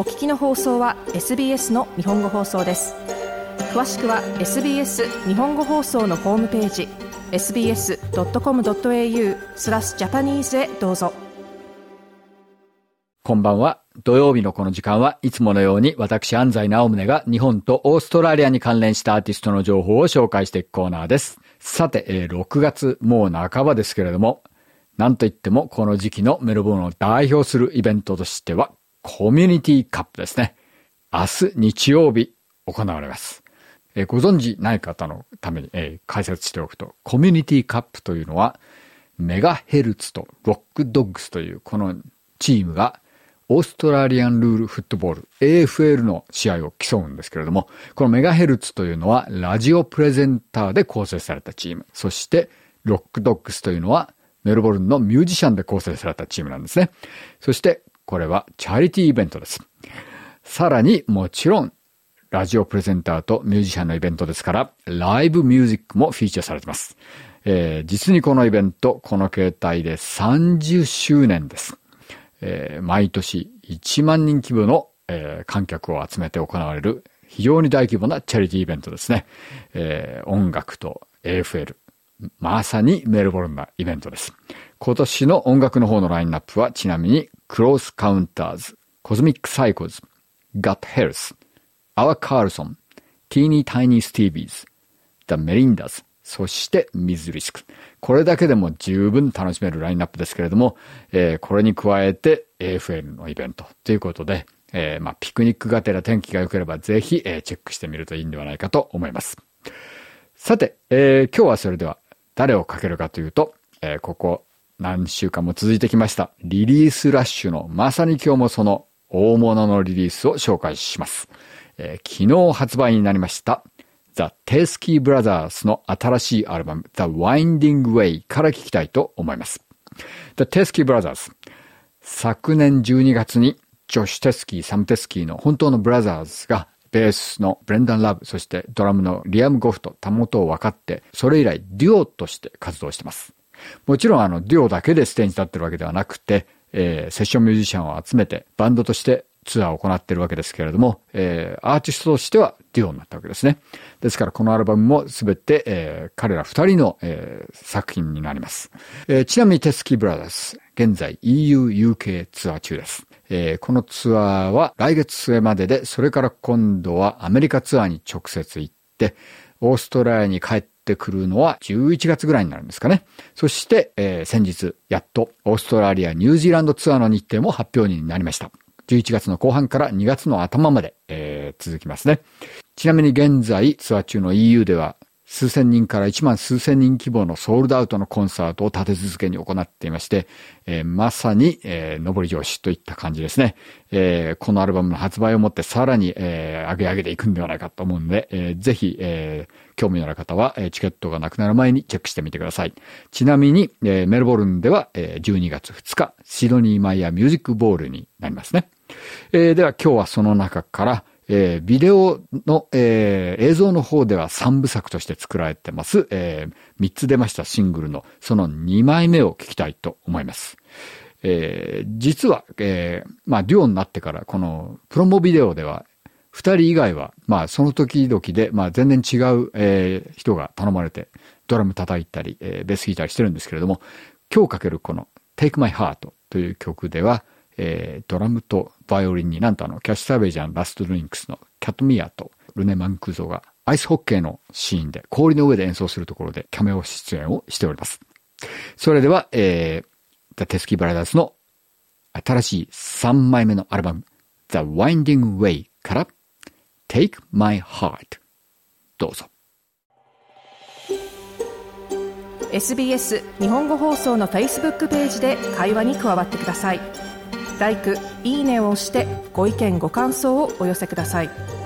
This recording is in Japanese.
お聞きの放送は SBS の日本語放送です詳しくは SBS 日本語放送のホームページ sbs.com.au スラスジャパニーズへどうぞこんばんは。土曜日のこの時間はいつものように私安西直宗が日本とオーストラリアに関連したアーティストの情報を紹介していくコーナーです。さて、えー、6月もう半ばですけれども、なんといってもこの時期のメルボルンを代表するイベントとしてはコミュニティカップですね。明日日曜日行われます。えー、ご存知ない方のために、えー、解説しておくと、コミュニティカップというのはメガヘルツとロックドッグスというこのチームがオーストラリアンルールフットボール AFL の試合を競うんですけれども、このメガヘルツというのはラジオプレゼンターで構成されたチーム。そしてロックドッグスというのはメルボルンのミュージシャンで構成されたチームなんですね。そしてこれはチャリティーイベントです。さらにもちろんラジオプレゼンターとミュージシャンのイベントですから、ライブミュージックもフィーチャーされています。えー、実にこのイベント、この形態で30周年です。えー、毎年1万人規模の、えー、観客を集めて行われる非常に大規模なチャリティーイベントですね。えー、音楽と AFL。まさにメルボルンなイベントです。今年の音楽の方のラインナップはちなみに Close Counters、Cosmic Psychos、Gut Health、Our Carlson、Teeny Tiny Stevies、The Merindas、そして MzRizk。これだけでも十分楽しめるラインナップですけれども、えー、これに加えて AFL のイベントということで、えー、まあ、ピクニックがてら天気が良ければぜひ、えー、チェックしてみるといいんではないかと思います。さて、えー、今日はそれでは誰をかけるかというと、えここ何週間も続いてきましたリリースラッシュのまさに今日もその大物のリリースを紹介します。え昨日発売になりました The Teskey Brothers の新しいアルバム The Winding Way から聞きたいと思います。The Teskey Brothers 昨年12月にジョシュ・テスキー、サム・テスキーの本当のブラザーズがベースのブレンダン・ラブ、そしてドラムのリアム・ゴフとたもとを分かって、それ以来デュオとして活動してます。もちろんあのデュオだけでステージに立ってるわけではなくて、えー、セッションミュージシャンを集めてバンドとしてツアーを行ってるわけですけれども、えー、アーティストとしてはデュオになったわけですね。ですからこのアルバムもすべて、えー、彼ら二人の、えー、作品になります。えー、ちなみにテスキブラザーズ、現在 EU、UK ツアー中です。えー、このツアーは来月末までで、それから今度はアメリカツアーに直接行って、オーストラリアに帰ってくるのは11月ぐらいになるんですかね。そして、えー、先日、やっとオーストラリア、ニュージーランドツアーの日程も発表になりました。11月の後半から2月の頭まで、えー、続きますね。ちなみに現在ツアー中の EU では数千人から1万数千人規模のソールドアウトのコンサートを立て続けに行っていまして、えー、まさに、えー、上り調子といった感じですね。えー、このアルバムの発売をもってさらに、えー、上げ上げていくんではないかと思うので、えー、ぜひ、えー、興味のある方は、えー、チケットがなくなる前にチェックしてみてください。ちなみに、えー、メルボルンでは、えー、12月2日、シドニーマイヤーミュージックボールになりますね。えー、では今日はその中から、えー、ビデオの、えー、映像の方では3部作として作られてます、えー、3つ出ましたシングルのその2枚目を聞きたいと思います。えー、実は、えー、まあ、デュオになってから、このプロモビデオでは、二人以外は、まあ、その時々で、まあ、全然違う、えー、人が頼まれて、ドラム叩いたり、えー、ベース弾いたりしてるんですけれども、今日かけるこの Take My Heart という曲では、えー、ドラムとバイオリンになんとあの、キャッシュサーベージャンラストドリンクスのキャットミアとルネ・マンクゾがアイスホッケーのシーンで氷の上で演奏するところでキャメオ出演をしております。それでは、えー、ザ・テスキー・ブラザーズの新しい3枚目のアルバム The Winding Way から Take My Heart どうぞ。SBS 日本語放送の Facebook ページで会話に加わってください。「LIKE」「いいね」を押してご意見ご感想をお寄せください。